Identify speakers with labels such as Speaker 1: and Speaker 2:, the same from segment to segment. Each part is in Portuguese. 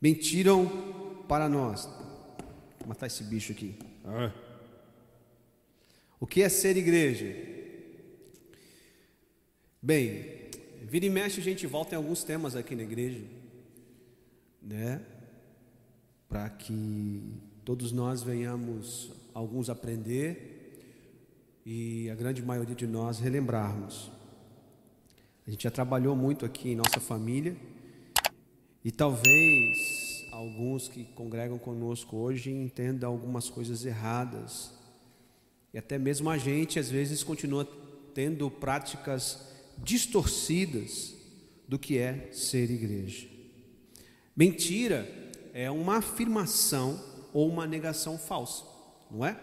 Speaker 1: Mentiram para nós. Vou matar esse bicho aqui. O que é ser igreja? Bem, vira e mexe a gente volta em alguns temas aqui na igreja, né? Para que todos nós venhamos, alguns aprender e a grande maioria de nós relembrarmos. A gente já trabalhou muito aqui em nossa família e talvez alguns que congregam conosco hoje entendam algumas coisas erradas. E até mesmo a gente às vezes continua tendo práticas distorcidas do que é ser igreja. Mentira é uma afirmação ou uma negação falsa, não é?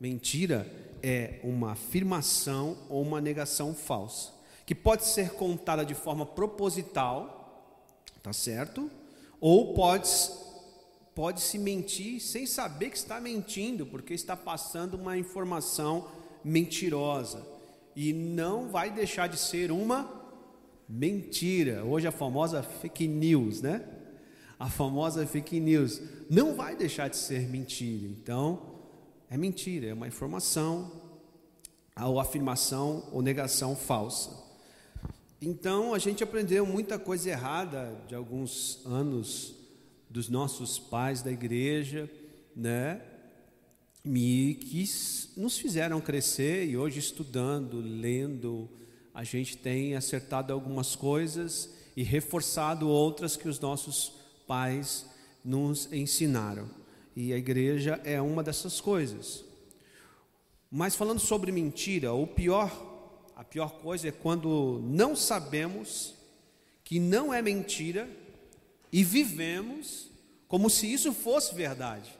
Speaker 1: Mentira é uma afirmação ou uma negação falsa, que pode ser contada de forma proposital Tá certo? Ou pode, pode se mentir sem saber que está mentindo, porque está passando uma informação mentirosa. E não vai deixar de ser uma mentira. Hoje a famosa fake news, né? A famosa fake news não vai deixar de ser mentira. Então, é mentira, é uma informação ou afirmação ou negação falsa. Então a gente aprendeu muita coisa errada de alguns anos dos nossos pais da igreja, né? E que nos fizeram crescer e hoje estudando, lendo, a gente tem acertado algumas coisas e reforçado outras que os nossos pais nos ensinaram. E a igreja é uma dessas coisas. Mas falando sobre mentira, o pior a pior coisa é quando não sabemos que não é mentira e vivemos como se isso fosse verdade.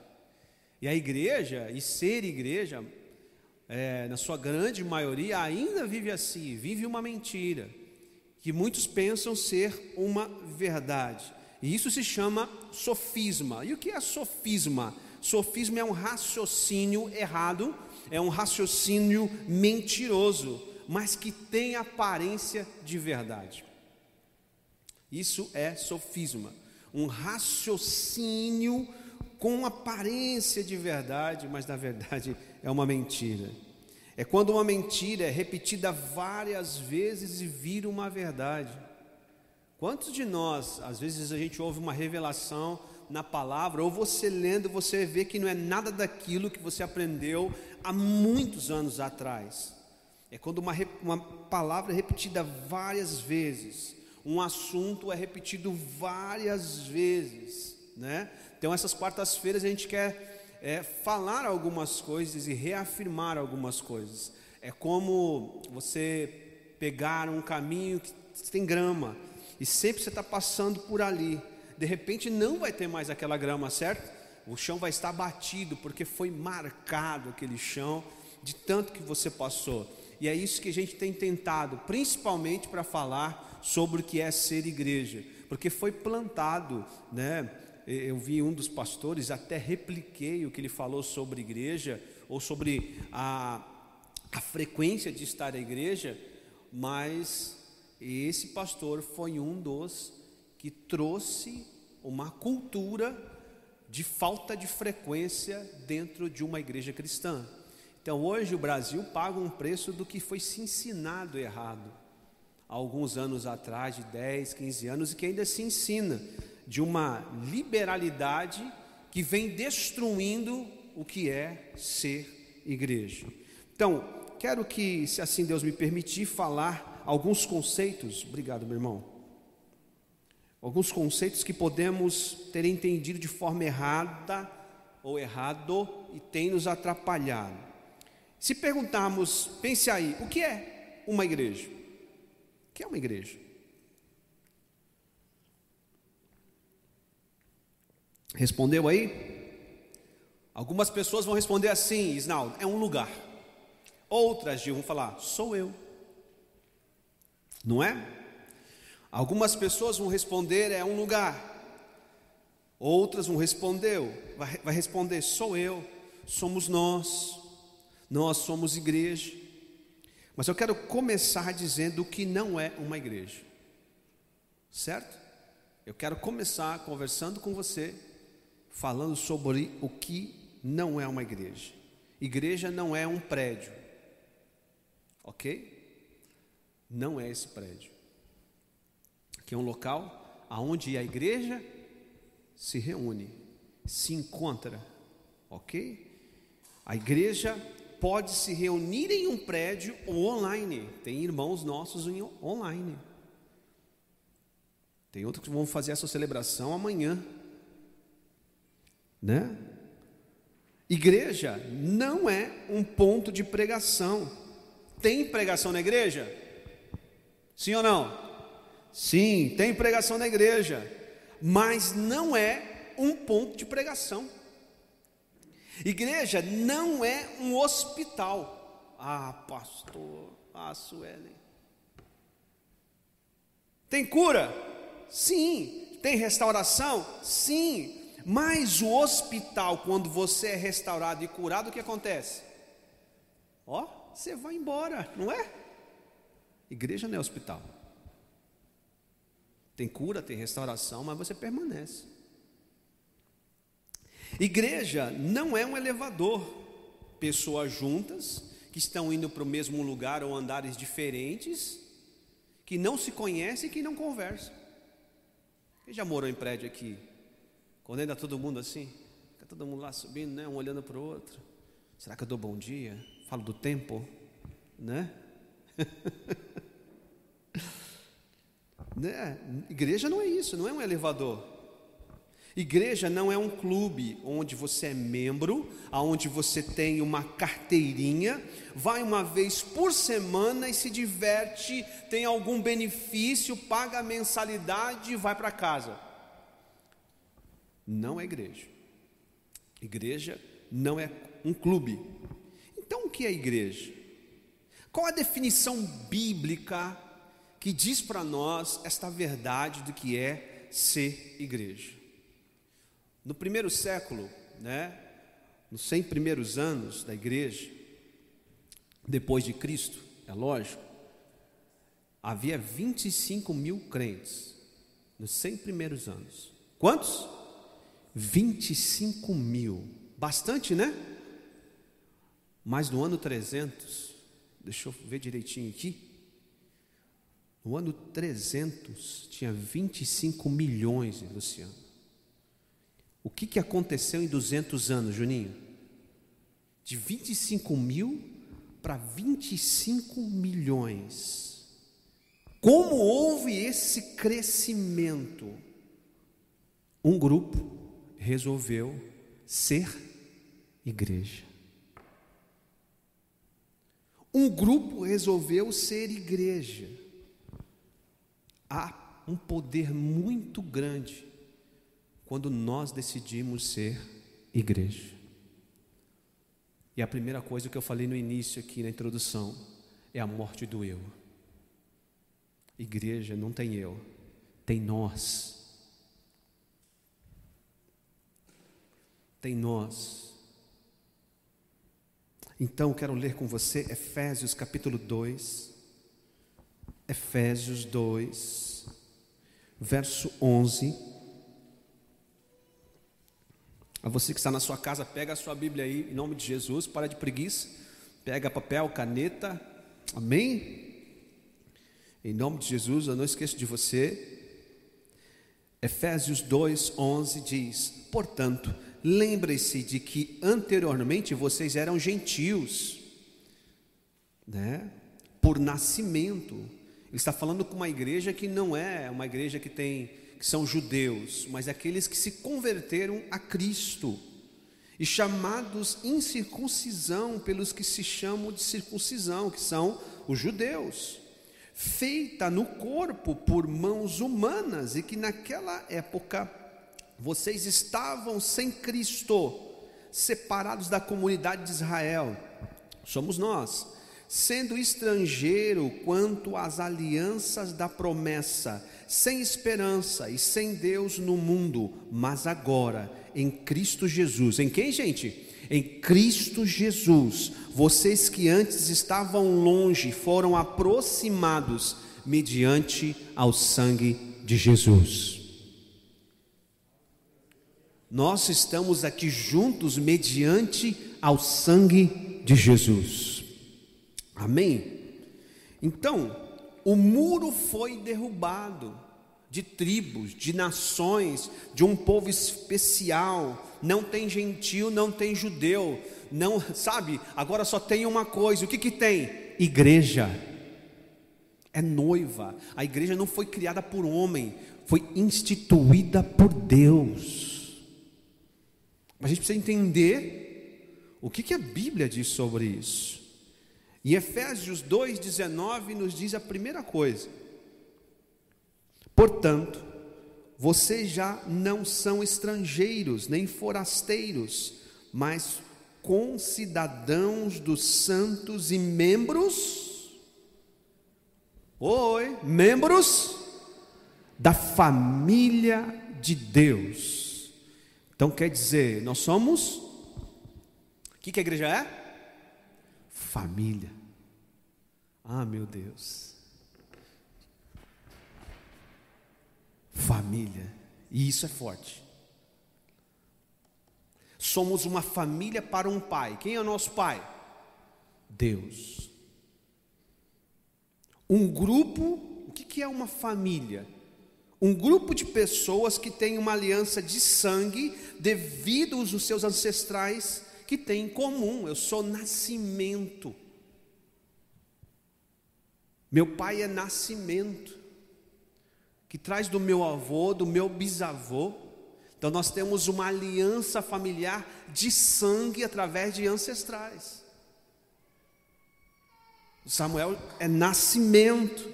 Speaker 1: E a igreja, e ser igreja, é, na sua grande maioria, ainda vive assim, vive uma mentira, que muitos pensam ser uma verdade. E isso se chama sofisma. E o que é sofisma? Sofisma é um raciocínio errado, é um raciocínio mentiroso mas que tem aparência de verdade. Isso é sofisma, um raciocínio com aparência de verdade, mas na verdade é uma mentira. É quando uma mentira é repetida várias vezes e vira uma verdade. Quantos de nós, às vezes a gente ouve uma revelação na palavra, ou você lendo, você vê que não é nada daquilo que você aprendeu há muitos anos atrás. É quando uma, uma palavra é repetida várias vezes, um assunto é repetido várias vezes, né? Então, essas quartas-feiras a gente quer é, falar algumas coisas e reafirmar algumas coisas. É como você pegar um caminho que tem grama e sempre você está passando por ali. De repente não vai ter mais aquela grama, certo? O chão vai estar batido porque foi marcado aquele chão de tanto que você passou. E é isso que a gente tem tentado, principalmente para falar sobre o que é ser igreja, porque foi plantado, né? Eu vi um dos pastores, até repliquei o que ele falou sobre igreja, ou sobre a, a frequência de estar à igreja, mas esse pastor foi um dos que trouxe uma cultura de falta de frequência dentro de uma igreja cristã. Então hoje o Brasil paga um preço do que foi se ensinado errado. Há alguns anos atrás, de 10, 15 anos, e que ainda se ensina de uma liberalidade que vem destruindo o que é ser igreja. Então, quero que, se assim Deus me permitir, falar alguns conceitos, obrigado, meu irmão. Alguns conceitos que podemos ter entendido de forma errada ou errado e tem nos atrapalhado. Se perguntarmos, pense aí, o que é uma igreja? O que é uma igreja? Respondeu aí? Algumas pessoas vão responder assim, Isnaldo, é um lugar. Outras vão falar, sou eu. Não é? Algumas pessoas vão responder, é um lugar. Outras vão responder, vai, vai responder, sou eu, somos nós. Nós somos igreja. Mas eu quero começar dizendo o que não é uma igreja. Certo? Eu quero começar conversando com você, falando sobre o que não é uma igreja. Igreja não é um prédio, ok? Não é esse prédio. Aqui é um local aonde a igreja se reúne, se encontra, ok? A igreja pode se reunir em um prédio ou online. Tem irmãos nossos online. Tem outros que vão fazer essa celebração amanhã. Né? Igreja não é um ponto de pregação. Tem pregação na igreja? Sim ou não? Sim, tem pregação na igreja, mas não é um ponto de pregação. Igreja não é um hospital. Ah, pastor, ah, Suelen. Tem cura? Sim. Tem restauração? Sim. Mas o hospital, quando você é restaurado e curado, o que acontece? Ó, você vai embora, não é? Igreja não é hospital. Tem cura, tem restauração, mas você permanece. Igreja não é um elevador. Pessoas juntas, que estão indo para o mesmo lugar ou andares diferentes, que não se conhecem e que não conversam. Quem já morou em prédio aqui? Quando ainda todo mundo assim, fica todo mundo lá subindo, né? Um olhando para o outro. Será que eu dou bom dia? Falo do tempo, né? né? Igreja não é isso, não é um elevador. Igreja não é um clube onde você é membro, aonde você tem uma carteirinha, vai uma vez por semana e se diverte, tem algum benefício, paga a mensalidade e vai para casa. Não é igreja. Igreja não é um clube. Então o que é igreja? Qual a definição bíblica que diz para nós esta verdade do que é ser igreja? No primeiro século, né, nos 100 primeiros anos da igreja, depois de Cristo, é lógico, havia 25 mil crentes nos 100 primeiros anos. Quantos? 25 mil. Bastante, né? Mas no ano 300, deixa eu ver direitinho aqui. No ano 300, tinha 25 milhões, Luciano. O que, que aconteceu em 200 anos, Juninho? De 25 mil para 25 milhões. Como houve esse crescimento? Um grupo resolveu ser igreja. Um grupo resolveu ser igreja. Há um poder muito grande quando nós decidimos ser igreja. E a primeira coisa que eu falei no início aqui na introdução é a morte do eu. Igreja não tem eu, tem nós. Tem nós. Então quero ler com você Efésios capítulo 2. Efésios 2, verso 11 a você que está na sua casa, pega a sua Bíblia aí, em nome de Jesus, para de preguiça, pega papel, caneta, amém? Em nome de Jesus, eu não esqueço de você. Efésios 2:11 diz: Portanto, lembre-se de que anteriormente vocês eram gentios, né? Por nascimento. Ele está falando com uma igreja que não é uma igreja que tem que são judeus, mas aqueles que se converteram a Cristo e chamados incircuncisão pelos que se chamam de circuncisão, que são os judeus, feita no corpo por mãos humanas e que naquela época vocês estavam sem Cristo, separados da comunidade de Israel. Somos nós, sendo estrangeiro quanto às alianças da promessa sem esperança e sem Deus no mundo, mas agora em Cristo Jesus. Em quem, gente? Em Cristo Jesus. Vocês que antes estavam longe foram aproximados mediante ao sangue de Jesus. Nós estamos aqui juntos mediante ao sangue de Jesus. Amém? Então, o muro foi derrubado de tribos, de nações, de um povo especial. Não tem gentil, não tem judeu, não, sabe? Agora só tem uma coisa. O que que tem? Igreja. É noiva. A igreja não foi criada por homem, foi instituída por Deus. Mas a gente precisa entender o que que a Bíblia diz sobre isso. E Efésios 2:19 nos diz a primeira coisa: Portanto, vocês já não são estrangeiros nem forasteiros, mas concidadãos dos santos e membros. Oi, membros da família de Deus. Então quer dizer, nós somos. O que, que a igreja é? Família. Ah, meu Deus. família. E isso é forte. Somos uma família para um pai. Quem é o nosso pai? Deus. Um grupo, o que é uma família? Um grupo de pessoas que tem uma aliança de sangue devido aos seus ancestrais que têm em comum. Eu sou nascimento. Meu pai é nascimento que traz do meu avô, do meu bisavô. Então nós temos uma aliança familiar de sangue através de ancestrais. Samuel é nascimento.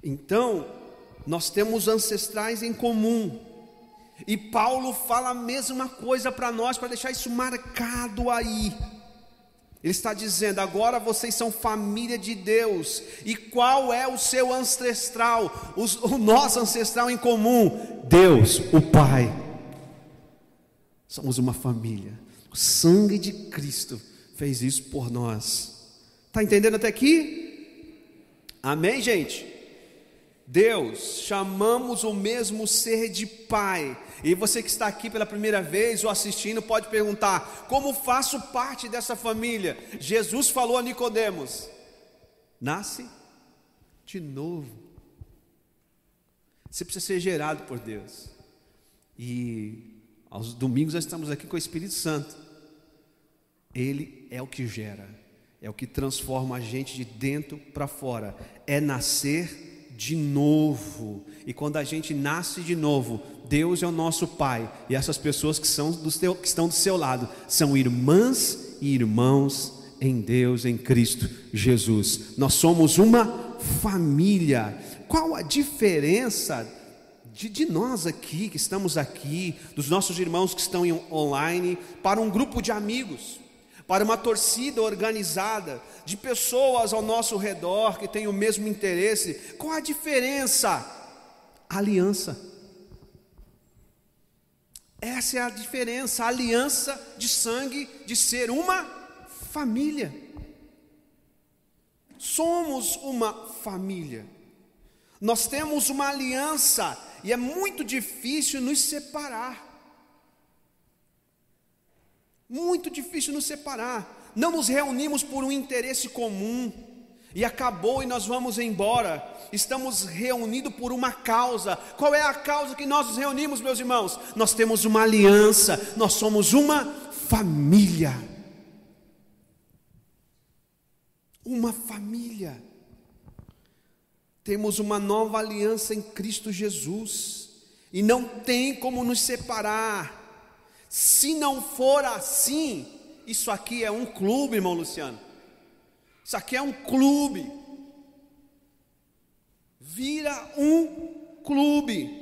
Speaker 1: Então, nós temos ancestrais em comum. E Paulo fala a mesma coisa para nós, para deixar isso marcado aí. Ele está dizendo: agora vocês são família de Deus. E qual é o seu ancestral? o nosso ancestral em comum? Deus, o Pai. Somos uma família. O sangue de Cristo fez isso por nós. Está entendendo até aqui? Amém, gente? Deus, chamamos o mesmo ser de Pai. E você que está aqui pela primeira vez ou assistindo pode perguntar: como faço parte dessa família? Jesus falou a Nicodemos: nasce de novo. Você precisa ser gerado por Deus. E aos domingos nós estamos aqui com o Espírito Santo. Ele é o que gera, é o que transforma a gente de dentro para fora. É nascer de novo. E quando a gente nasce de novo, Deus é o nosso Pai. E essas pessoas que, são do seu, que estão do seu lado são irmãs e irmãos em Deus, em Cristo Jesus. Nós somos uma família. Qual a diferença de, de, nós aqui, que estamos aqui, dos nossos irmãos que estão online, para um grupo de amigos? Para uma torcida organizada, de pessoas ao nosso redor que têm o mesmo interesse. Qual a diferença? aliança. Essa é a diferença, a aliança de sangue, de ser uma família. Somos uma família. Nós temos uma aliança e é muito difícil nos separar. Muito difícil nos separar. Não nos reunimos por um interesse comum e acabou e nós vamos embora. Estamos reunidos por uma causa. Qual é a causa que nós nos reunimos, meus irmãos? Nós temos uma aliança, nós somos uma família. Uma família. Temos uma nova aliança em Cristo Jesus, e não tem como nos separar. Se não for assim, isso aqui é um clube, irmão Luciano. Isso aqui é um clube. Vira um clube.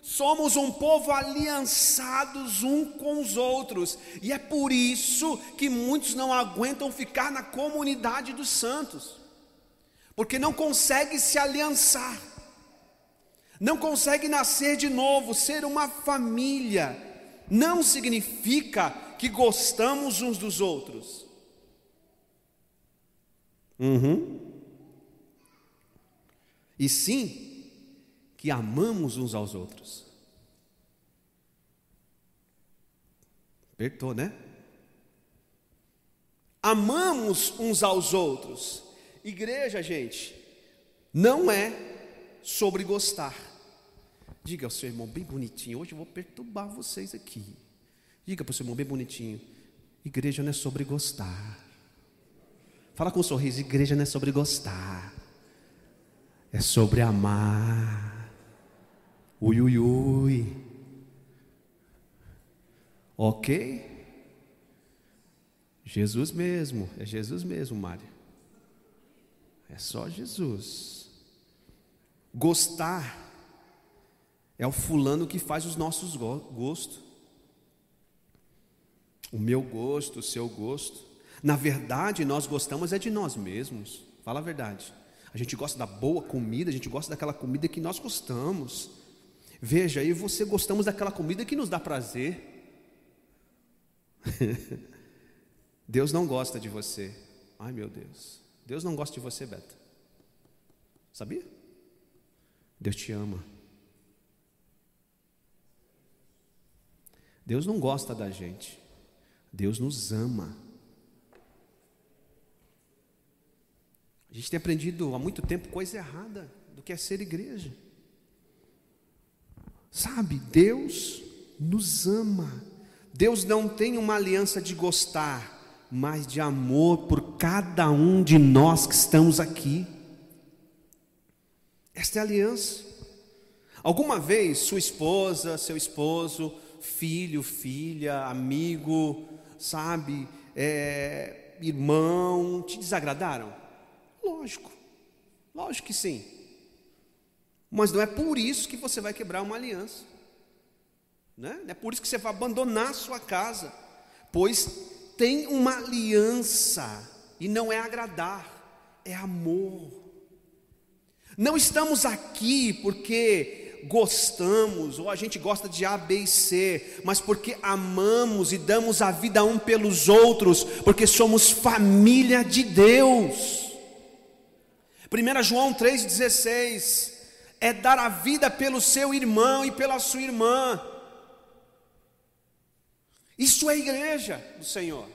Speaker 1: Somos um povo aliançados um com os outros, e é por isso que muitos não aguentam ficar na comunidade dos santos, porque não consegue se aliançar, não consegue nascer de novo, ser uma família não significa que gostamos uns dos outros. Uhum. E sim que amamos uns aos outros. Apertou, né? Amamos uns aos outros. Igreja, gente, não é sobre gostar. Diga ao seu irmão bem bonitinho. Hoje eu vou perturbar vocês aqui. Diga para o seu irmão bem bonitinho. Igreja não é sobre gostar. Fala com um sorriso. Igreja não é sobre gostar. É sobre amar. Ui, ui, ui. Ok? Jesus mesmo. É Jesus mesmo, Mário. É só Jesus. Gostar é o fulano que faz os nossos gostos. O meu gosto, o seu gosto. Na verdade, nós gostamos é de nós mesmos. Fala a verdade. A gente gosta da boa comida, a gente gosta daquela comida que nós gostamos. Veja, eu e você gostamos daquela comida que nos dá prazer. Deus não gosta de você. Ai meu Deus. Deus não gosta de você, Beto. Sabia? Deus te ama. Deus não gosta da gente. Deus nos ama. A gente tem aprendido há muito tempo coisa errada do que é ser igreja. Sabe, Deus nos ama. Deus não tem uma aliança de gostar mas de amor por cada um de nós que estamos aqui. Esta é a aliança. Alguma vez sua esposa, seu esposo, filho, filha, amigo, sabe, é, irmão, te desagradaram? Lógico, lógico que sim. Mas não é por isso que você vai quebrar uma aliança, né? não é por isso que você vai abandonar a sua casa, pois tem uma aliança, e não é agradar, é amor. Não estamos aqui porque gostamos, ou a gente gosta de A, B e C, mas porque amamos e damos a vida um pelos outros, porque somos família de Deus. 1 João 3,16 é dar a vida pelo seu irmão e pela sua irmã. Isso é igreja do Senhor.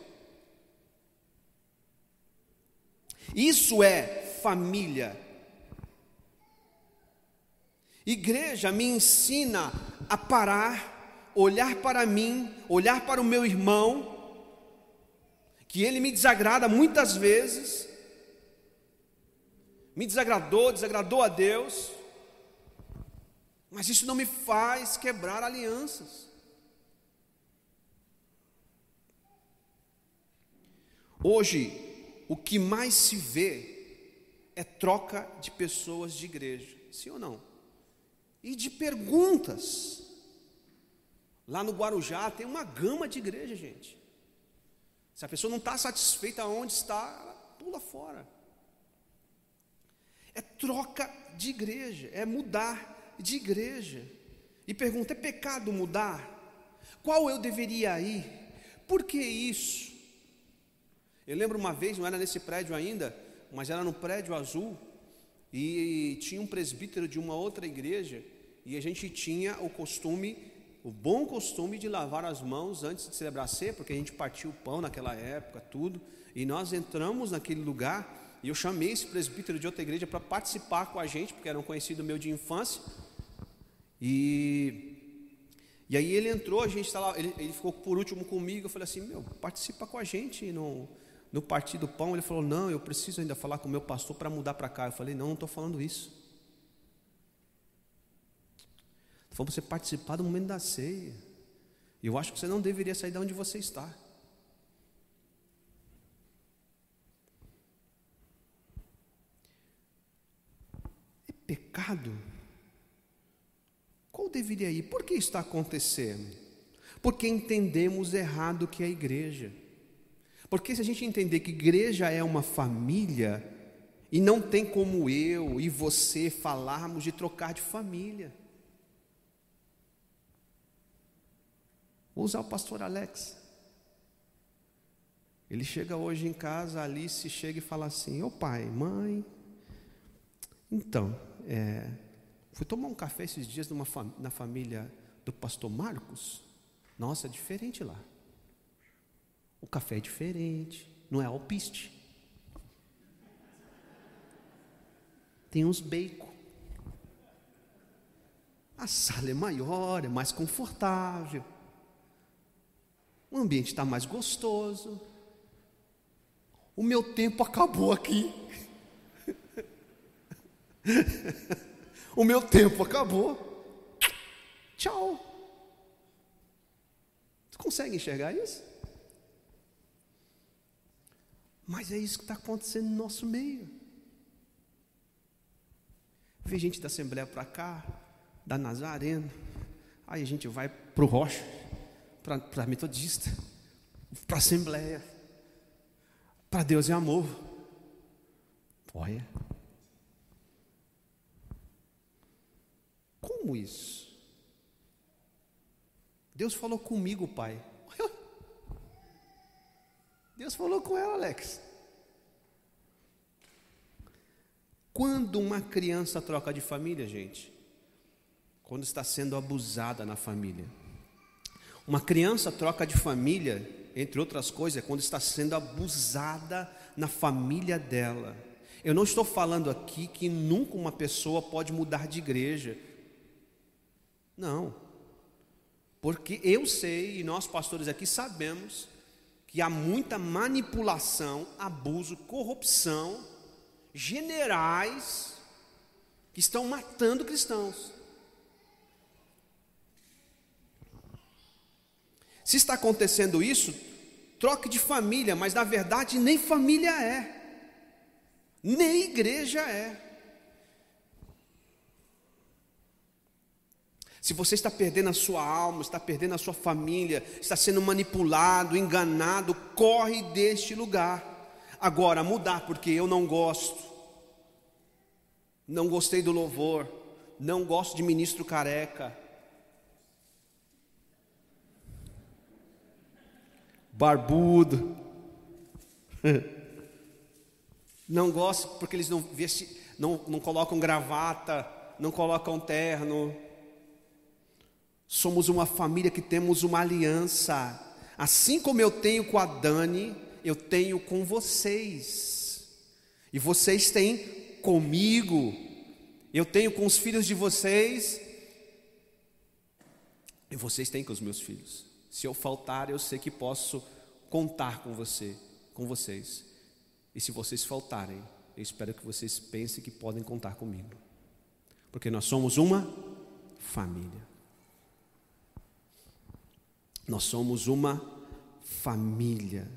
Speaker 1: Isso é família. Igreja me ensina a parar, olhar para mim, olhar para o meu irmão, que ele me desagrada muitas vezes, me desagradou, desagradou a Deus, mas isso não me faz quebrar alianças. Hoje, o que mais se vê é troca de pessoas de igreja, sim ou não? E de perguntas. Lá no Guarujá tem uma gama de igreja, gente. Se a pessoa não está satisfeita onde está, ela pula fora. É troca de igreja, é mudar de igreja. E pergunta: é pecado mudar? Qual eu deveria ir? Por que isso? Eu lembro uma vez, não era nesse prédio ainda, mas era no prédio azul, e tinha um presbítero de uma outra igreja, e a gente tinha o costume, o bom costume de lavar as mãos antes de celebrar a ceia, porque a gente partia o pão naquela época, tudo, e nós entramos naquele lugar, e eu chamei esse presbítero de outra igreja para participar com a gente, porque era um conhecido meu de infância, e e aí ele entrou, a gente estava, ele, ele ficou por último comigo, eu falei assim, meu, participa com a gente, no partir do pão, ele falou: Não, eu preciso ainda falar com o meu pastor para mudar para cá. Eu falei: Não, não estou falando isso. Foi você participar do momento da ceia. E eu acho que você não deveria sair de onde você está. É pecado? Qual deveria ir? Por que está acontecendo? Porque entendemos errado o que é a igreja. Porque se a gente entender que igreja é uma família, e não tem como eu e você falarmos de trocar de família. Vou usar o pastor Alex. Ele chega hoje em casa, a Alice chega e fala assim: Ô pai, mãe, então, é, fui tomar um café esses dias numa, na família do pastor Marcos. Nossa, é diferente lá. O café é diferente, não é alpiste. Tem uns bacon. A sala é maior, é mais confortável. O ambiente está mais gostoso. O meu tempo acabou aqui. o meu tempo acabou. Tchau. Você consegue enxergar isso? Mas é isso que está acontecendo no nosso meio. Vem gente da Assembleia para cá, da Nazareno, aí a gente vai para o Rocha, para Metodista, para Assembleia, para Deus é amor. Olha. Como isso? Deus falou comigo, pai. Deus falou com ela, Alex. Quando uma criança troca de família, gente, quando está sendo abusada na família. Uma criança troca de família, entre outras coisas, é quando está sendo abusada na família dela. Eu não estou falando aqui que nunca uma pessoa pode mudar de igreja. Não. Porque eu sei, e nós pastores aqui sabemos, que há muita manipulação, abuso, corrupção, generais, que estão matando cristãos. Se está acontecendo isso, troque de família, mas na verdade nem família é, nem igreja é. Se você está perdendo a sua alma, está perdendo a sua família, está sendo manipulado, enganado, corre deste lugar. Agora, mudar porque eu não gosto, não gostei do louvor, não gosto de ministro careca, barbudo. Não gosto porque eles não, vesti, não, não colocam gravata, não colocam terno. Somos uma família que temos uma aliança. Assim como eu tenho com a Dani, eu tenho com vocês. E vocês têm comigo. Eu tenho com os filhos de vocês. E vocês têm com os meus filhos. Se eu faltar, eu sei que posso contar com você, com vocês. E se vocês faltarem, eu espero que vocês pensem que podem contar comigo. Porque nós somos uma família. Nós somos uma família.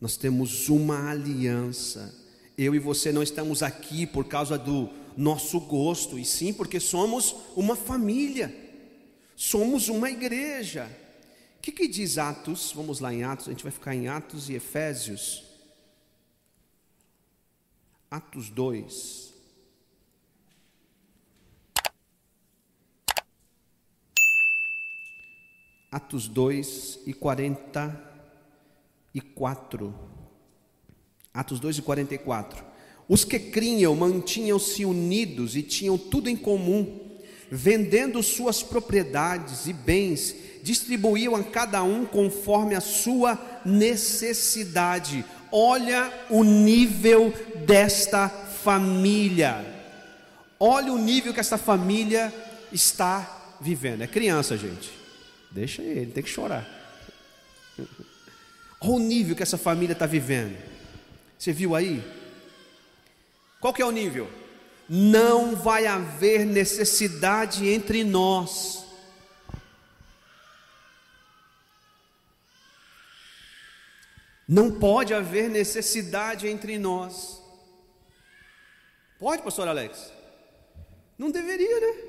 Speaker 1: Nós temos uma aliança. Eu e você não estamos aqui por causa do nosso gosto, e sim porque somos uma família. Somos uma igreja. O que, que diz Atos? Vamos lá em Atos, a gente vai ficar em Atos e Efésios. Atos 2. Atos 2 e 44. Atos 2 e 44. Os que criam mantinham-se unidos e tinham tudo em comum, vendendo suas propriedades e bens distribuíam a cada um conforme a sua necessidade. Olha o nível desta família. Olha o nível que esta família está vivendo. É criança, gente. Deixa ele, tem que chorar. Olha o nível que essa família está vivendo. Você viu aí? Qual que é o nível? Não vai haver necessidade entre nós Não pode haver necessidade entre nós. Pode, pastor Alex? Não deveria, né?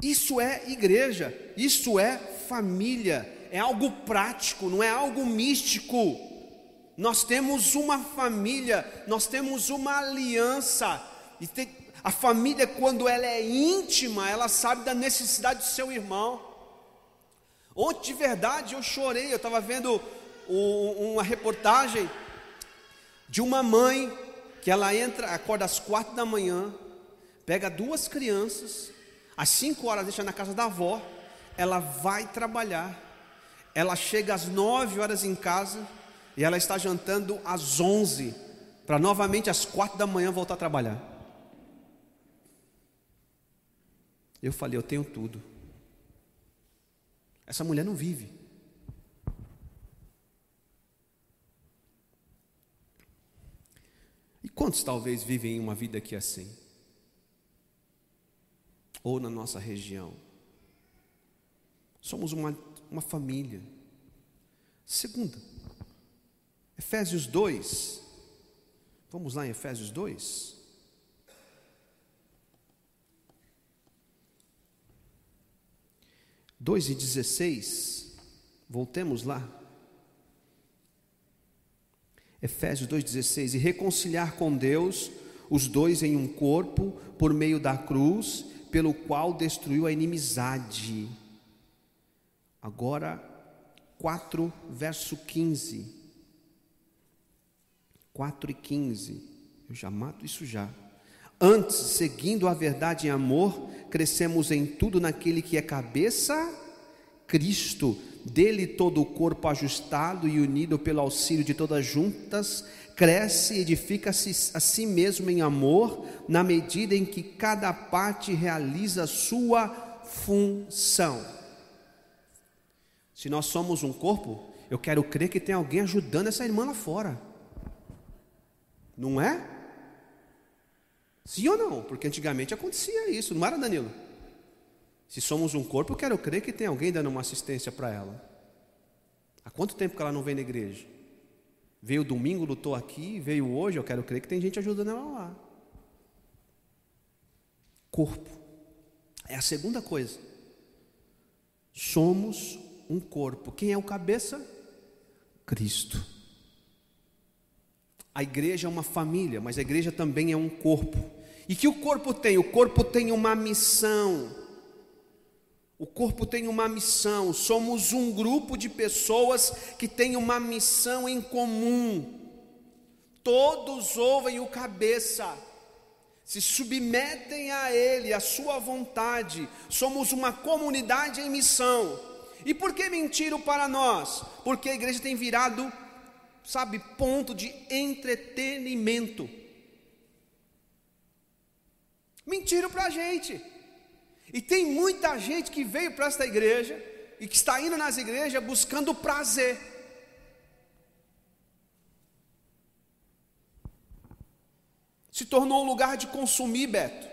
Speaker 1: Isso é igreja, isso é família, é algo prático, não é algo místico. Nós temos uma família, nós temos uma aliança. E tem, a família, quando ela é íntima, ela sabe da necessidade do seu irmão. Ontem de verdade eu chorei, eu estava vendo uma reportagem de uma mãe que ela entra, acorda às quatro da manhã, pega duas crianças, às cinco horas deixa na casa da avó, ela vai trabalhar, ela chega às nove horas em casa e ela está jantando às onze, para novamente às quatro da manhã voltar a trabalhar. Eu falei, eu tenho tudo. Essa mulher não vive. E quantos talvez vivem uma vida aqui assim? Ou na nossa região? Somos uma, uma família. Segunda, Efésios 2. Vamos lá em Efésios 2. Dois e dezesseis, voltemos lá. Efésios 2,16, e reconciliar com Deus os dois em um corpo, por meio da cruz, pelo qual destruiu a inimizade Agora, 4, verso 15. 4 e 15. Eu já mato isso já. Antes, seguindo a verdade em amor, crescemos em tudo naquele que é cabeça, Cristo. Dele todo o corpo ajustado e unido pelo auxílio de todas juntas, cresce e edifica-se a si mesmo em amor, na medida em que cada parte realiza sua função. Se nós somos um corpo, eu quero crer que tem alguém ajudando essa irmã lá fora. Não é? Sim ou não? Porque antigamente acontecia isso, não era Danilo? Se somos um corpo, quero crer que tem alguém dando uma assistência para ela. Há quanto tempo que ela não vem na igreja? Veio domingo, lutou aqui, veio hoje, eu quero crer que tem gente ajudando ela lá. Corpo. É a segunda coisa. Somos um corpo. Quem é o cabeça? Cristo. A igreja é uma família, mas a igreja também é um corpo. E que o corpo tem? O corpo tem uma missão. O corpo tem uma missão. Somos um grupo de pessoas que tem uma missão em comum. Todos ouvem o cabeça, se submetem a ele, a sua vontade. Somos uma comunidade em missão. E por que mentiram para nós? Porque a igreja tem virado, sabe, ponto de entretenimento. Mentiram para a gente. E tem muita gente que veio para esta igreja e que está indo nas igrejas buscando prazer. Se tornou um lugar de consumir, Beto.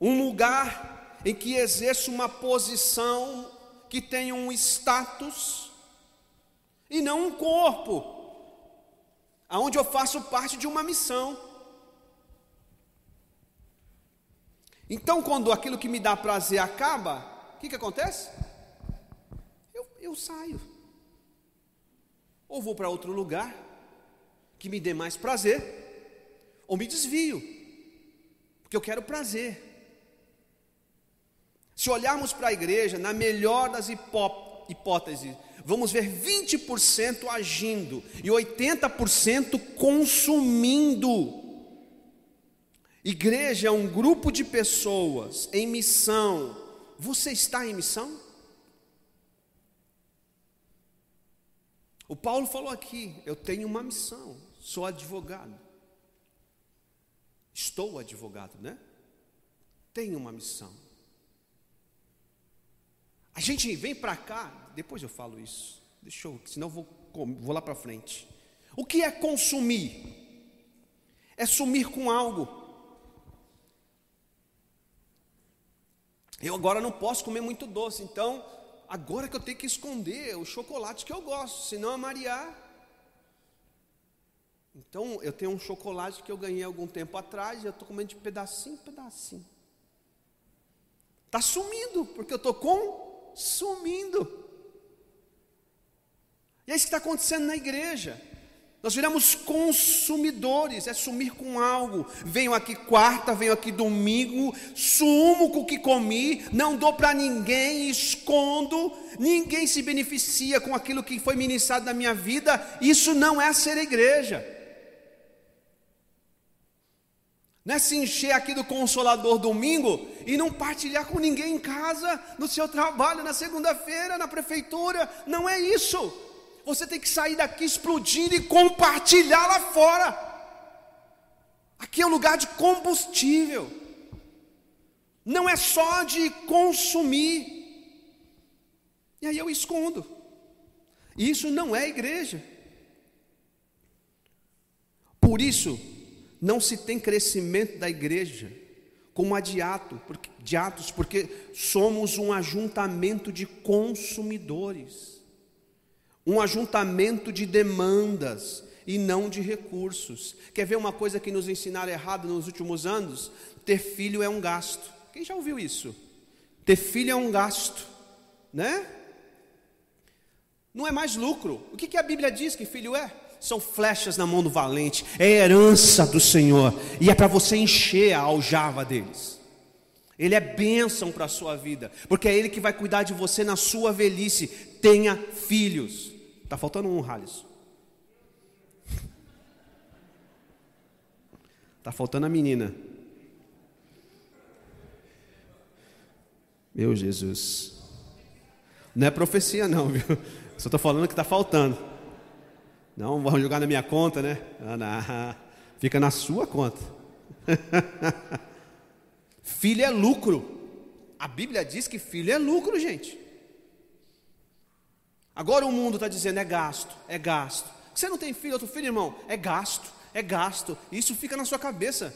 Speaker 1: Um lugar em que exerce uma posição que tem um status e não um corpo, aonde eu faço parte de uma missão. Então, quando aquilo que me dá prazer acaba, o que, que acontece? Eu, eu saio. Ou vou para outro lugar que me dê mais prazer, ou me desvio, porque eu quero prazer. Se olharmos para a igreja, na melhor das hipóteses, vamos ver 20% agindo e 80% consumindo. Igreja é um grupo de pessoas em missão. Você está em missão? O Paulo falou aqui: eu tenho uma missão, sou advogado. Estou advogado, né? Tenho uma missão. A gente vem para cá, depois eu falo isso, deixa eu, senão eu vou, vou lá para frente. O que é consumir? É sumir com algo. Eu agora não posso comer muito doce, então agora que eu tenho que esconder o chocolate que eu gosto, senão a Maria. Então eu tenho um chocolate que eu ganhei algum tempo atrás, e eu estou comendo de pedacinho, pedacinho. Está sumindo, porque eu estou com sumindo. E é isso que está acontecendo na igreja. Nós viramos consumidores, é sumir com algo. Venho aqui quarta, venho aqui domingo, sumo com o que comi, não dou para ninguém, escondo, ninguém se beneficia com aquilo que foi ministrado na minha vida. Isso não é ser igreja. Não é se encher aqui do consolador domingo e não partilhar com ninguém em casa, no seu trabalho, na segunda-feira, na prefeitura. Não é isso. Você tem que sair daqui explodindo e compartilhar lá fora. Aqui é um lugar de combustível. Não é só de consumir. E aí eu escondo. Isso não é igreja. Por isso, não se tem crescimento da igreja como a porque, de Atos, porque somos um ajuntamento de consumidores, um ajuntamento de demandas e não de recursos. Quer ver uma coisa que nos ensinaram errado nos últimos anos? Ter filho é um gasto. Quem já ouviu isso? Ter filho é um gasto, né? Não é mais lucro. O que, que a Bíblia diz que filho é? São flechas na mão do valente, é herança do Senhor, e é para você encher a aljava deles. Ele é bênção para a sua vida, porque é Ele que vai cuidar de você na sua velhice. Tenha filhos. Está faltando um, Halisson. Está faltando a menina. Meu Jesus. Não é profecia, não, viu? Só estou falando que está faltando. Não vão jogar na minha conta, né? Ah, não. Fica na sua conta. filho é lucro. A Bíblia diz que filho é lucro, gente. Agora o mundo está dizendo é gasto, é gasto. Você não tem filho, outro filho, irmão? É gasto, é gasto. Isso fica na sua cabeça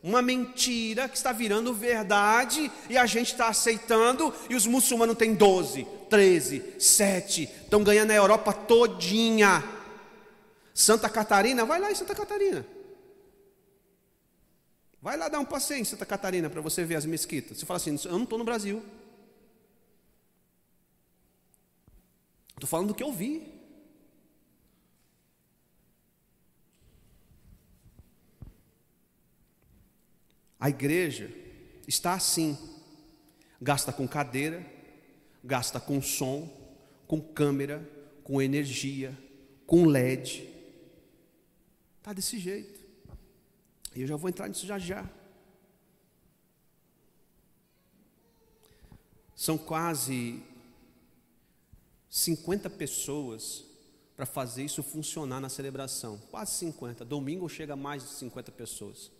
Speaker 1: uma mentira que está virando verdade e a gente está aceitando, e os muçulmanos têm 12, 13, 7, estão ganhando a Europa todinha. Santa Catarina, vai lá em Santa Catarina. Vai lá dar um passeio em Santa Catarina para você ver as mesquitas. Você fala assim: eu não estou no Brasil. Estou falando do que eu vi. A igreja está assim: gasta com cadeira, gasta com som, com câmera, com energia, com LED. Está desse jeito. E eu já vou entrar nisso já já. São quase 50 pessoas para fazer isso funcionar na celebração. Quase 50. Domingo chega a mais de 50 pessoas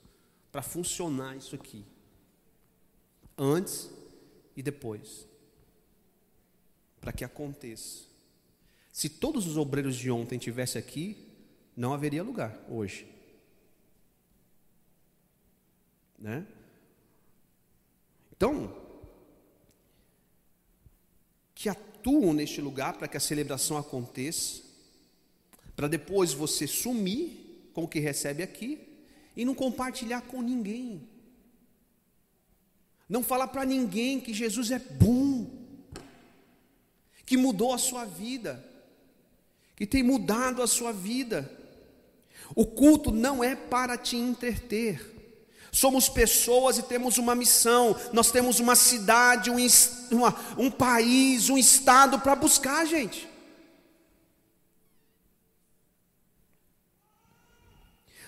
Speaker 1: para funcionar isso aqui. Antes e depois. Para que aconteça. Se todos os obreiros de ontem tivessem aqui, não haveria lugar hoje. Né? Então, que atuam neste lugar para que a celebração aconteça, para depois você sumir com o que recebe aqui e não compartilhar com ninguém. Não falar para ninguém que Jesus é bom, que mudou a sua vida, que tem mudado a sua vida. O culto não é para te entreter. Somos pessoas e temos uma missão, nós temos uma cidade, um, uma, um país, um estado para buscar, gente.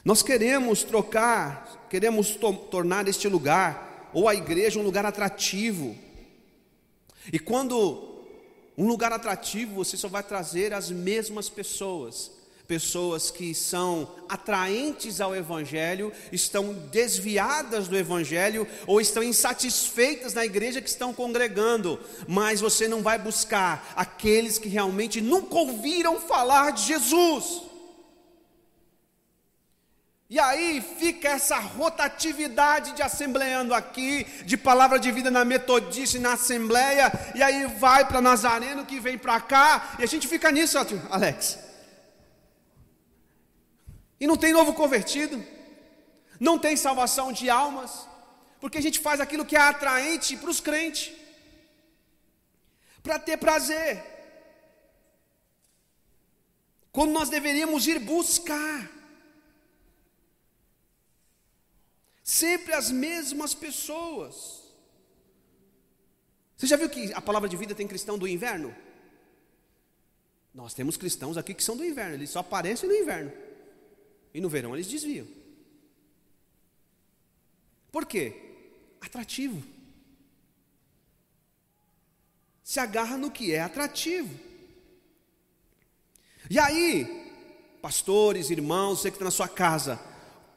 Speaker 1: Nós queremos trocar, queremos to tornar este lugar, ou a igreja, um lugar atrativo. E quando um lugar atrativo, você só vai trazer as mesmas pessoas, pessoas que são atraentes ao Evangelho, estão desviadas do Evangelho ou estão insatisfeitas na igreja que estão congregando, mas você não vai buscar aqueles que realmente nunca ouviram falar de Jesus. E aí fica essa rotatividade de assembleando aqui, de palavra de vida na metodista e na assembleia, e aí vai para Nazareno que vem para cá, e a gente fica nisso, Alex. E não tem novo convertido, não tem salvação de almas, porque a gente faz aquilo que é atraente para os crentes, para ter prazer, quando nós deveríamos ir buscar. Sempre as mesmas pessoas. Você já viu que a palavra de vida tem cristão do inverno? Nós temos cristãos aqui que são do inverno, eles só aparecem no inverno. E no verão eles desviam. Por quê? Atrativo. Se agarra no que é atrativo. E aí, pastores, irmãos, você que está na sua casa,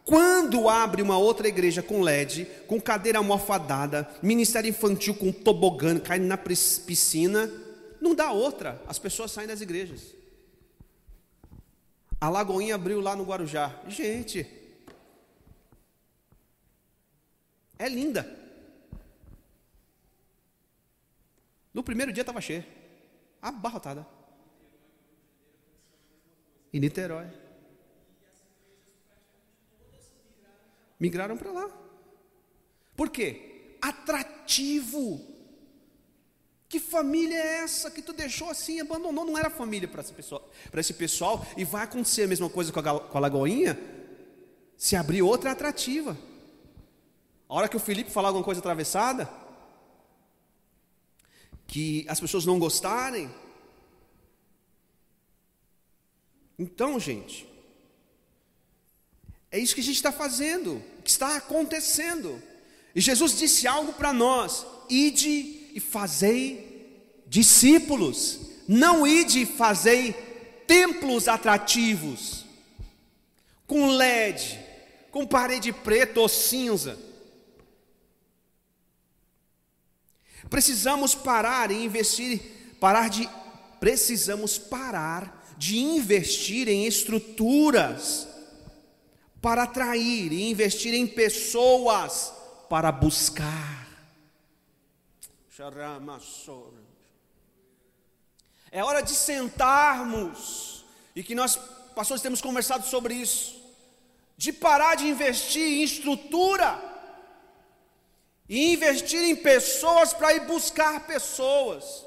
Speaker 1: quando abre uma outra igreja com LED, com cadeira almofadada, ministério infantil com tobogã, caindo na piscina, não dá outra, as pessoas saem das igrejas. A Lagoinha abriu lá no Guarujá. Gente, é linda. No primeiro dia estava cheia, abarrotada. Em Niterói. Migraram para lá. Por quê? Atrativo. Que família é essa que tu deixou assim, abandonou? Não era família para esse pessoal, e vai acontecer a mesma coisa com a, com a Lagoinha, se abrir outra atrativa. A hora que o Felipe falar alguma coisa atravessada, que as pessoas não gostarem, então, gente, é isso que a gente está fazendo, que está acontecendo. E Jesus disse algo para nós: ide e fazei discípulos, não ide e fazei templos atrativos, com LED, com parede preta ou cinza. Precisamos parar e investir, parar de, precisamos parar de investir em estruturas para atrair e investir em pessoas para buscar. É hora de sentarmos e que nós, pastores, temos conversado sobre isso, de parar de investir em estrutura e investir em pessoas para ir buscar pessoas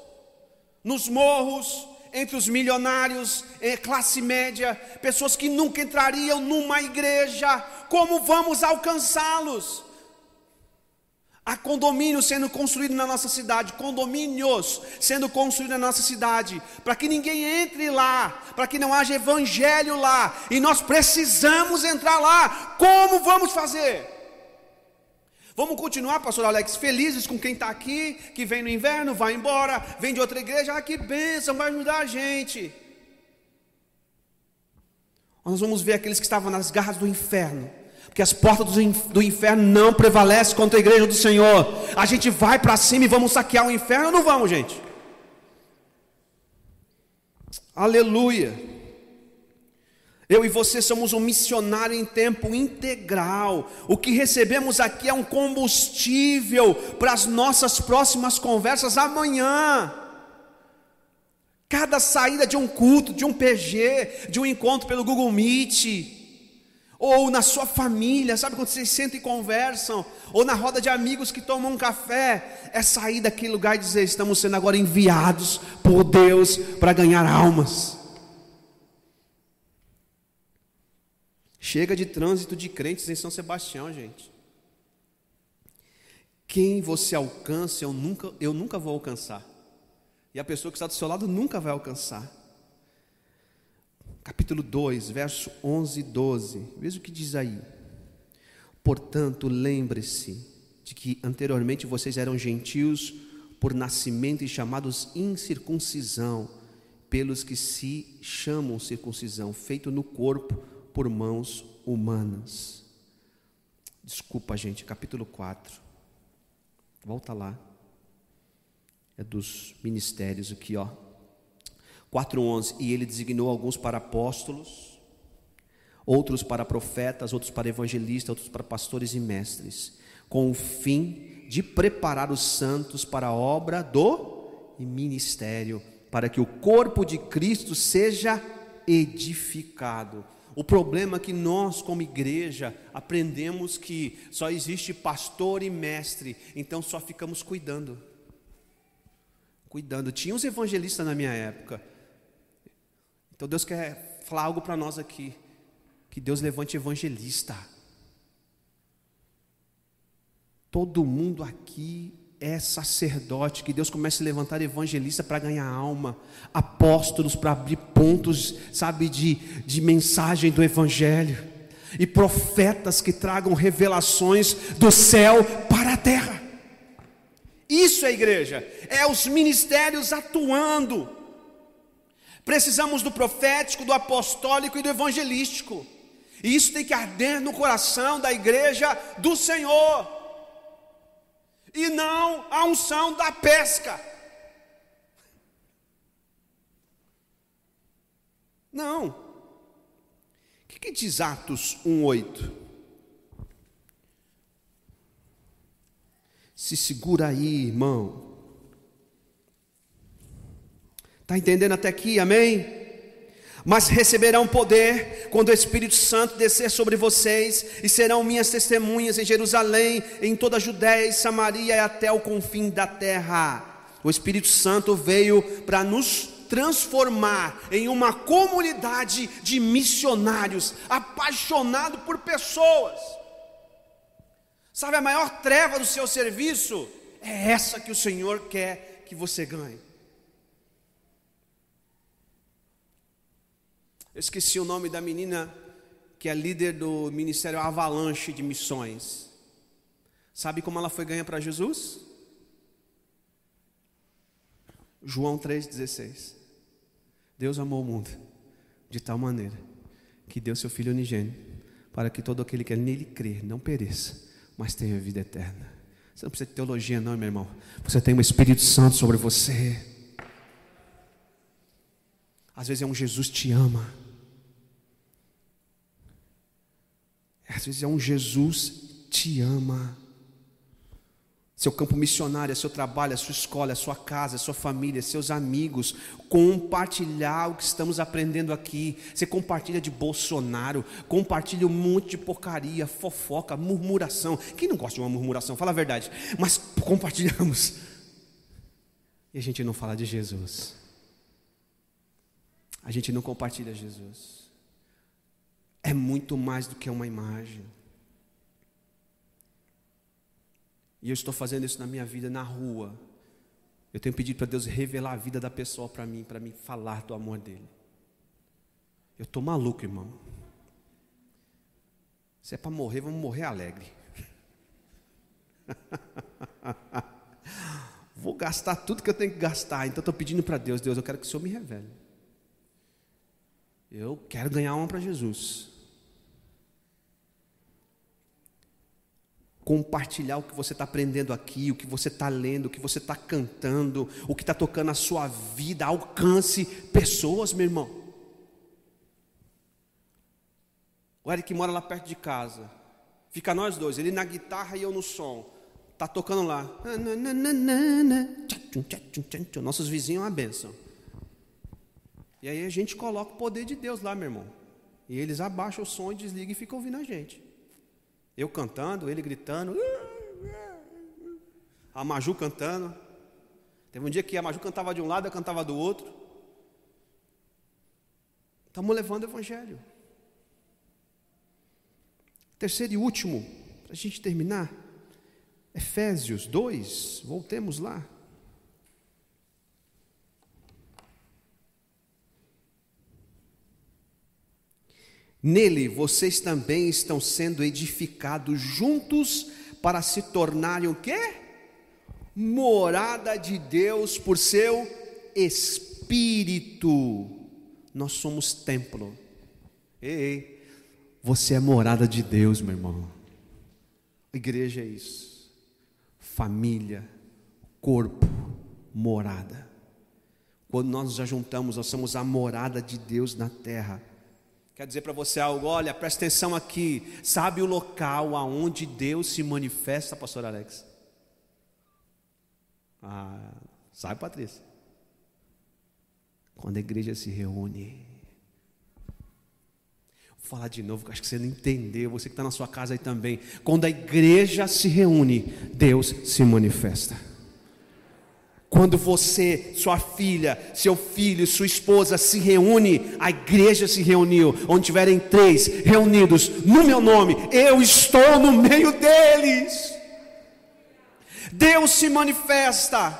Speaker 1: nos morros, entre os milionários, eh, classe média, pessoas que nunca entrariam numa igreja, como vamos alcançá-los? Há condomínios sendo construídos na nossa cidade, condomínios sendo construídos na nossa cidade, para que ninguém entre lá, para que não haja evangelho lá, e nós precisamos entrar lá. Como vamos fazer? Vamos continuar, pastor Alex, felizes com quem está aqui, que vem no inverno, vai embora, vem de outra igreja, ah, que bênção, vai ajudar a gente. Nós vamos ver aqueles que estavam nas garras do inferno, porque as portas do inferno não prevalecem contra a igreja do Senhor. A gente vai para cima e vamos saquear o inferno, ou não vamos, gente? Aleluia. Eu e você somos um missionário em tempo integral. O que recebemos aqui é um combustível para as nossas próximas conversas amanhã. Cada saída de um culto, de um PG, de um encontro pelo Google Meet, ou na sua família, sabe quando vocês sentam e conversam, ou na roda de amigos que tomam um café, é sair daquele lugar e dizer: estamos sendo agora enviados por Deus para ganhar almas. Chega de trânsito de crentes em São Sebastião, gente. Quem você alcança, eu nunca, eu nunca vou alcançar. E a pessoa que está do seu lado nunca vai alcançar. Capítulo 2, verso 11 e 12. Veja o que diz aí. Portanto, lembre-se de que anteriormente vocês eram gentios por nascimento e chamados incircuncisão, pelos que se chamam circuncisão, feito no corpo por mãos humanas. Desculpa, gente, capítulo 4. Volta lá. É dos ministérios aqui, ó. 4:11, e ele designou alguns para apóstolos, outros para profetas, outros para evangelistas, outros para pastores e mestres, com o fim de preparar os santos para a obra do ministério, para que o corpo de Cristo seja edificado o problema é que nós, como igreja, aprendemos que só existe pastor e mestre, então só ficamos cuidando. Cuidando. Tinha uns evangelistas na minha época. Então Deus quer falar algo para nós aqui. Que Deus levante evangelista. Todo mundo aqui é sacerdote, que Deus comece a levantar evangelista para ganhar alma, apóstolos para abrir pontos, sabe, de, de mensagem do Evangelho. e profetas que tragam revelações do céu para a terra. Isso é igreja, é os ministérios atuando. Precisamos do profético, do apostólico e do evangelístico. E isso tem que arder no coração da igreja do Senhor. E não a unção da pesca. Não. O que, que diz Atos 1,8? Se segura aí, irmão. Está entendendo até aqui? Amém? Mas receberão poder quando o Espírito Santo descer sobre vocês, e serão minhas testemunhas em Jerusalém, em toda a Judéia e Samaria e até o confim da terra. O Espírito Santo veio para nos transformar em uma comunidade de missionários, apaixonado por pessoas. Sabe, a maior treva do seu serviço é essa que o Senhor quer que você ganhe. Eu esqueci o nome da menina que é líder do ministério Avalanche de Missões. Sabe como ela foi ganha para Jesus? João 3,16. Deus amou o mundo de tal maneira que deu seu Filho unigênito para que todo aquele que nele crer não pereça, mas tenha vida eterna. Você não precisa de teologia, não, meu irmão. Você tem um Espírito Santo sobre você. Às vezes é um Jesus te ama. Às vezes é um Jesus te ama seu campo missionário, seu trabalho, a sua escola, a sua casa, a sua família, seus amigos, compartilhar o que estamos aprendendo aqui. Você compartilha de Bolsonaro, compartilha um monte de porcaria, fofoca, murmuração. Quem não gosta de uma murmuração? Fala a verdade. Mas compartilhamos. E a gente não fala de Jesus. A gente não compartilha Jesus. É muito mais do que uma imagem. E eu estou fazendo isso na minha vida, na rua. Eu tenho pedido para Deus revelar a vida da pessoa para mim, para me falar do amor dele. Eu estou maluco, irmão. Se é para morrer, vamos morrer alegre. Vou gastar tudo que eu tenho que gastar, então estou pedindo para Deus: Deus, eu quero que o Senhor me revele. Eu quero ganhar uma para Jesus. Compartilhar o que você está aprendendo aqui, o que você está lendo, o que você está cantando, o que está tocando a sua vida, alcance pessoas, meu irmão. O Eric mora lá perto de casa, fica nós dois, ele na guitarra e eu no som, tá tocando lá, nossos vizinhos é uma benção. E aí a gente coloca o poder de Deus lá, meu irmão. E eles abaixam o som desligam e ficam ouvindo a gente. Eu cantando, ele gritando. A Maju cantando. Teve um dia que a Maju cantava de um lado, eu cantava do outro. Estamos levando o Evangelho. Terceiro e último, para a gente terminar. Efésios 2, voltemos lá. Nele vocês também estão sendo edificados juntos para se tornarem o quê? Morada de Deus por seu Espírito. Nós somos templo. Ei, ei, você é morada de Deus, meu irmão. Igreja é isso. Família, corpo, morada. Quando nós nos ajuntamos, nós somos a morada de Deus na terra. Quer dizer para você algo, olha, presta atenção aqui. Sabe o local aonde Deus se manifesta, pastor Alex? Ah, sabe, Patrícia? Quando a igreja se reúne. Vou falar de novo, acho que você não entendeu, você que está na sua casa aí também. Quando a igreja se reúne, Deus se manifesta. Quando você, sua filha, seu filho, sua esposa se reúne, a igreja se reuniu, onde tiverem três reunidos no meu nome, eu estou no meio deles. Deus se manifesta.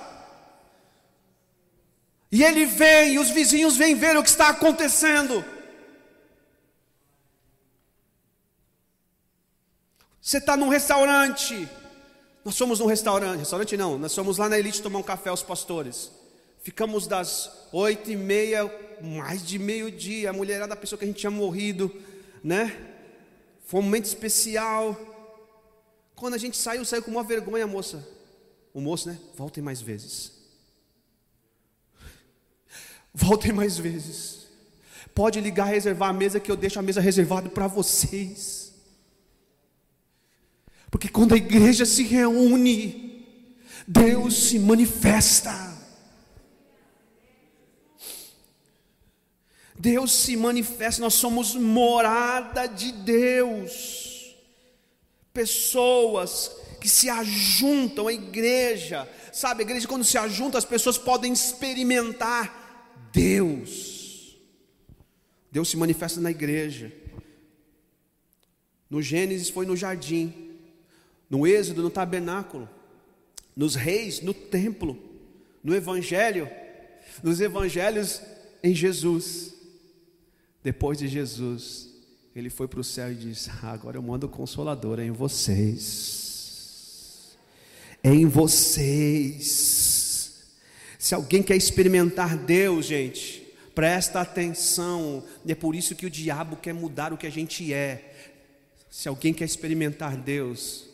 Speaker 1: E ele vem, e os vizinhos vêm ver o que está acontecendo. Você está num restaurante. Nós somos num restaurante, restaurante não, nós somos lá na Elite tomar um café aos pastores. Ficamos das oito e meia, mais de meio-dia, a mulherada, a pessoa que a gente tinha morrido, né? Foi um momento especial. Quando a gente saiu, saiu com uma vergonha, moça. O moço, né? Voltem mais vezes. Voltem mais vezes. Pode ligar, reservar a mesa, que eu deixo a mesa reservada para vocês. Porque quando a igreja se reúne, Deus se manifesta. Deus se manifesta, nós somos morada de Deus. Pessoas que se ajuntam à igreja, sabe, a igreja quando se ajunta, as pessoas podem experimentar Deus. Deus se manifesta na igreja. No Gênesis foi no jardim, no Êxodo no tabernáculo, nos reis no templo, no evangelho, nos evangelhos em Jesus. Depois de Jesus, ele foi para o céu e disse: ah, Agora eu mando o consolador em vocês. Em vocês. Se alguém quer experimentar Deus, gente, presta atenção. É por isso que o diabo quer mudar o que a gente é. Se alguém quer experimentar Deus,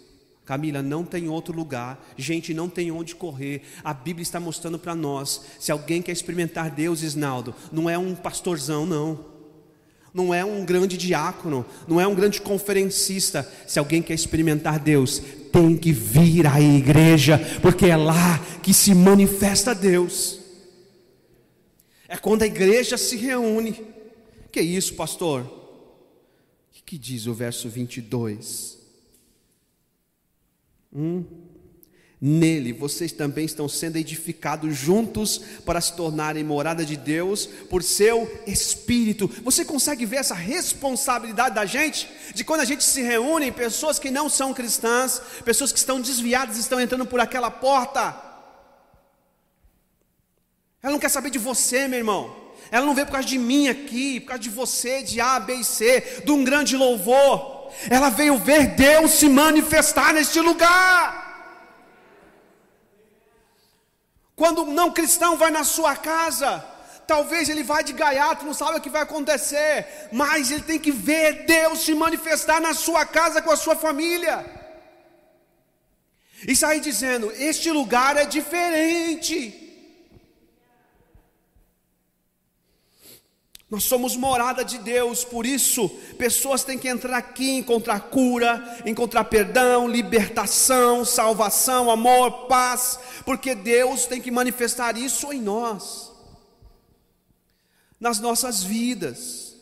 Speaker 1: Camila, não tem outro lugar, gente, não tem onde correr. A Bíblia está mostrando para nós. Se alguém quer experimentar Deus, Isnaldo, não é um pastorzão, não não é um grande diácono, não é um grande conferencista. Se alguém quer experimentar Deus, tem que vir à igreja, porque é lá que se manifesta Deus. É quando a igreja se reúne. Que é isso, pastor? O que diz o verso 22? Hum? Nele vocês também estão sendo edificados juntos para se tornarem morada de Deus por seu Espírito. Você consegue ver essa responsabilidade da gente? De quando a gente se reúne, pessoas que não são cristãs, pessoas que estão desviadas, estão entrando por aquela porta. Ela não quer saber de você, meu irmão. Ela não vê por causa de mim aqui, por causa de você, de A, B e C, de um grande louvor. Ela veio ver Deus se manifestar neste lugar. Quando um não cristão vai na sua casa, talvez ele vá de gaiato, não sabe o que vai acontecer, mas ele tem que ver Deus se manifestar na sua casa com a sua família. E sair dizendo: Este lugar é diferente. Nós somos morada de Deus, por isso, pessoas têm que entrar aqui, encontrar cura, encontrar perdão, libertação, salvação, amor, paz, porque Deus tem que manifestar isso em nós, nas nossas vidas.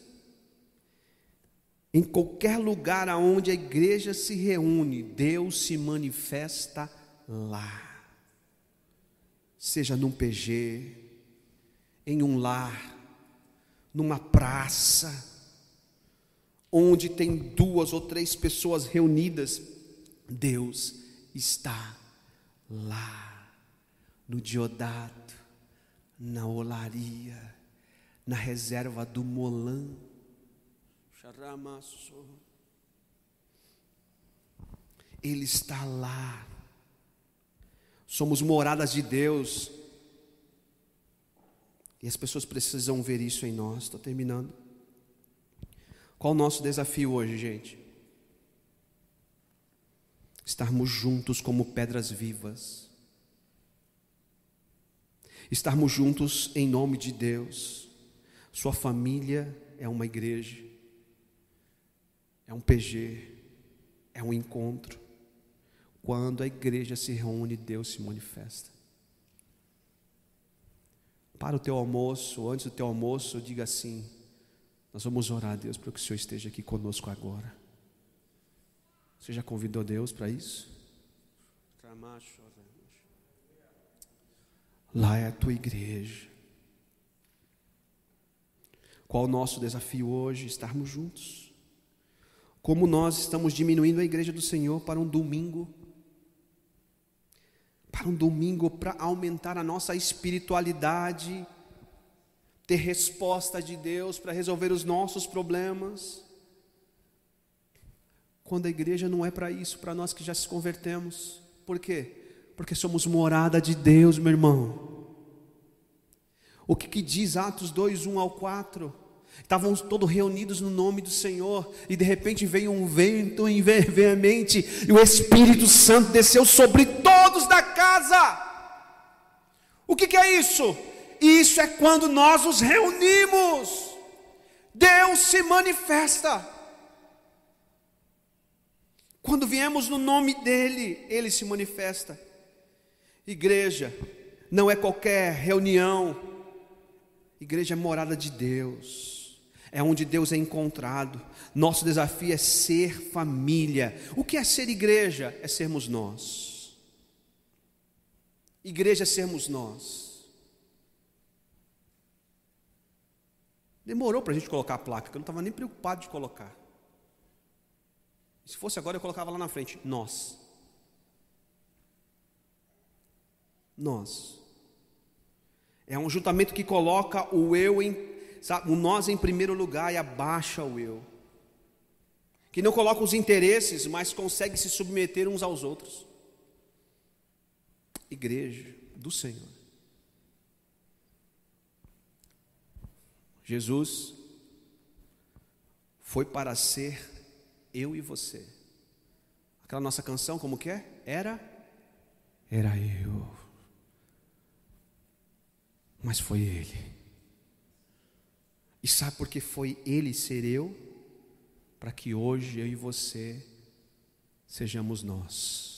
Speaker 1: Em qualquer lugar aonde a igreja se reúne, Deus se manifesta lá. Seja num PG, em um lar, numa praça, onde tem duas ou três pessoas reunidas, Deus está lá, no Diodato, na olaria, na reserva do Molã. Ele está lá. Somos moradas de Deus. E as pessoas precisam ver isso em nós. Estou terminando. Qual o nosso desafio hoje, gente? Estarmos juntos como pedras vivas. Estarmos juntos em nome de Deus. Sua família é uma igreja, é um PG, é um encontro. Quando a igreja se reúne, Deus se manifesta para o teu almoço, antes do teu almoço, diga assim: Nós vamos orar a Deus para que o Senhor esteja aqui conosco agora. Você já convidou Deus para isso? Lá é a tua igreja. Qual o nosso desafio hoje? Estarmos juntos. Como nós estamos diminuindo a igreja do Senhor para um domingo para um domingo para aumentar a nossa espiritualidade, ter resposta de Deus para resolver os nossos problemas. Quando a igreja não é para isso, para nós que já se convertemos. Por quê? Porque somos morada de Deus, meu irmão. O que, que diz Atos 2, 1 ao 4? Estavam todos reunidos no nome do Senhor, e de repente veio um vento veemente, e o Espírito Santo desceu sobre todos da casa. O que, que é isso? Isso é quando nós nos reunimos, Deus se manifesta. Quando viemos no nome dEle, Ele se manifesta. Igreja, não é qualquer reunião, igreja é morada de Deus é onde Deus é encontrado. Nosso desafio é ser família. O que é ser igreja? É sermos nós. Igreja sermos nós. Demorou para a gente colocar a placa, que eu não estava nem preocupado de colocar. Se fosse agora, eu colocava lá na frente: nós. Nós. É um juntamento que coloca o eu em sabe, o nós em primeiro lugar e abaixa o eu. Que não coloca os interesses, mas consegue se submeter uns aos outros. Igreja do Senhor. Jesus foi para ser eu e você. Aquela nossa canção, como que é? Era? Era eu. Mas foi Ele. E sabe por que foi Ele ser eu? Para que hoje eu e você sejamos nós.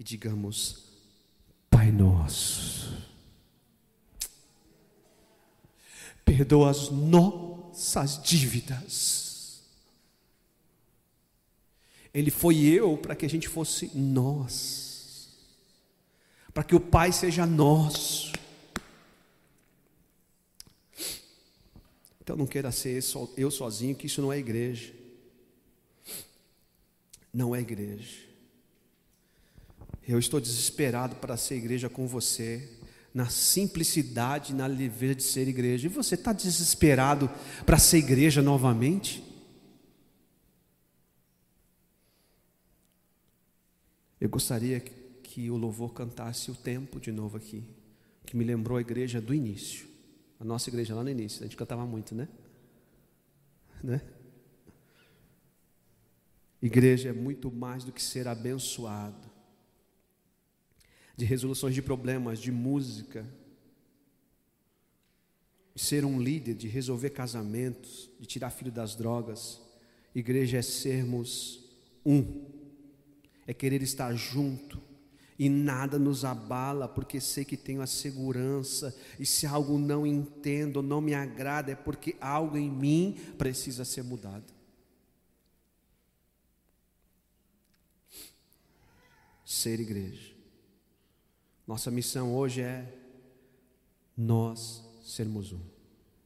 Speaker 1: E digamos, Pai Nosso, perdoa as nossas dívidas. Ele foi eu para que a gente fosse nós, para que o Pai seja nosso. Então não queira ser eu sozinho, que isso não é igreja. Não é igreja. Eu estou desesperado para ser igreja com você, na simplicidade, na leveza de ser igreja. E você está desesperado para ser igreja novamente? Eu gostaria que o louvor cantasse o tempo de novo aqui, que me lembrou a igreja do início. A nossa igreja lá no início, a gente cantava muito, né? Né? Igreja é muito mais do que ser abençoado, de resoluções de problemas, de música, de ser um líder, de resolver casamentos, de tirar filho das drogas. Igreja é sermos um, é querer estar junto, e nada nos abala, porque sei que tenho a segurança, e se algo não entendo, não me agrada, é porque algo em mim precisa ser mudado. Ser igreja. Nossa missão hoje é nós sermos um.